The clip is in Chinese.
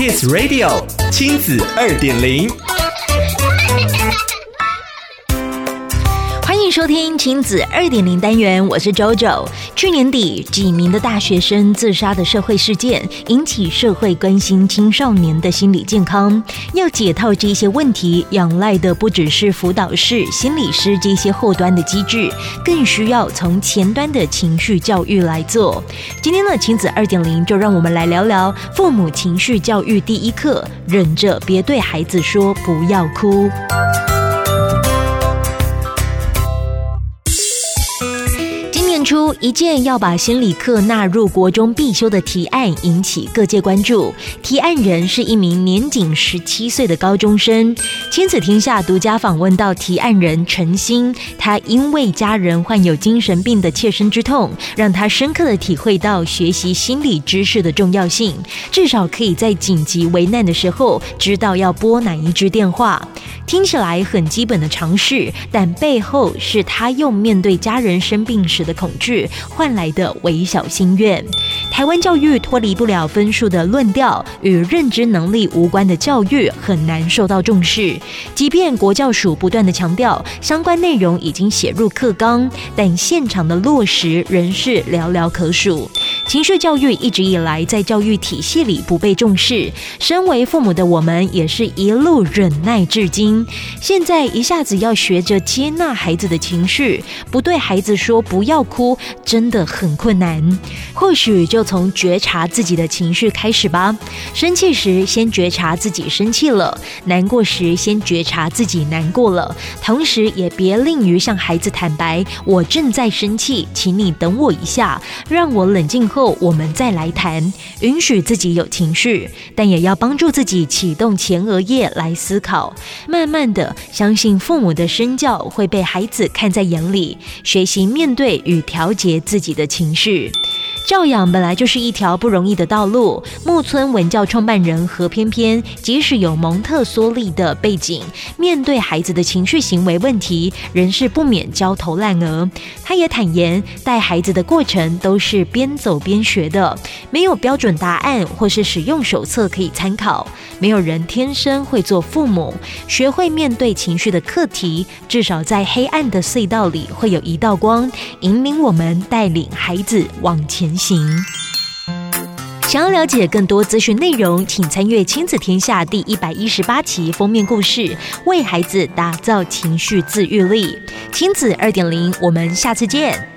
Kids Radio 亲子二点零。收听亲子二点零单元，我是 JoJo。去年底，几名的大学生自杀的社会事件，引起社会关心青少年的心理健康。要解套这些问题，仰赖的不只是辅导室、心理师这些后端的机制，更需要从前端的情绪教育来做。今天的亲子二点零，就让我们来聊聊父母情绪教育第一课：忍着别对孩子说不要哭。出一件要把心理课纳入国中必修的提案，引起各界关注。提案人是一名年仅十七岁的高中生。亲子天下独家访问到提案人陈鑫，他因为家人患有精神病的切身之痛，让他深刻的体会到学习心理知识的重要性。至少可以在紧急危难的时候，知道要拨哪一支电话。听起来很基本的常识，但背后是他用面对家人生病时的恐换来的微小心愿。台湾教育脱离不了分数的论调，与认知能力无关的教育很难受到重视。即便国教署不断的强调相关内容已经写入课纲，但现场的落实仍是寥寥可数。情绪教育一直以来在教育体系里不被重视，身为父母的我们也是一路忍耐至今。现在一下子要学着接纳孩子的情绪，不对孩子说不要哭，哭真的很困难。或许就从觉察自己的情绪开始吧。生气时先觉察自己生气了，难过时先觉察自己难过了，同时也别吝于向孩子坦白：“我正在生气，请你等我一下，让我冷静后。”后我们再来谈，允许自己有情绪，但也要帮助自己启动前额叶来思考。慢慢的，相信父母的身教会被孩子看在眼里，学习面对与调节自己的情绪。教养本来就是一条不容易的道路。木村文教创办人何翩翩，即使有蒙特梭利的背景，面对孩子的情绪行为问题，仍是不免焦头烂额。他也坦言，带孩子的过程都是边走边学的，没有标准答案或是使用手册可以参考。没有人天生会做父母，学会面对情绪的课题，至少在黑暗的隧道里会有一道光，引领我们带领孩子往前行。想要了解更多资讯内容，请参阅《亲子天下》第一百一十八期封面故事：为孩子打造情绪自愈力。亲子二点零，我们下次见。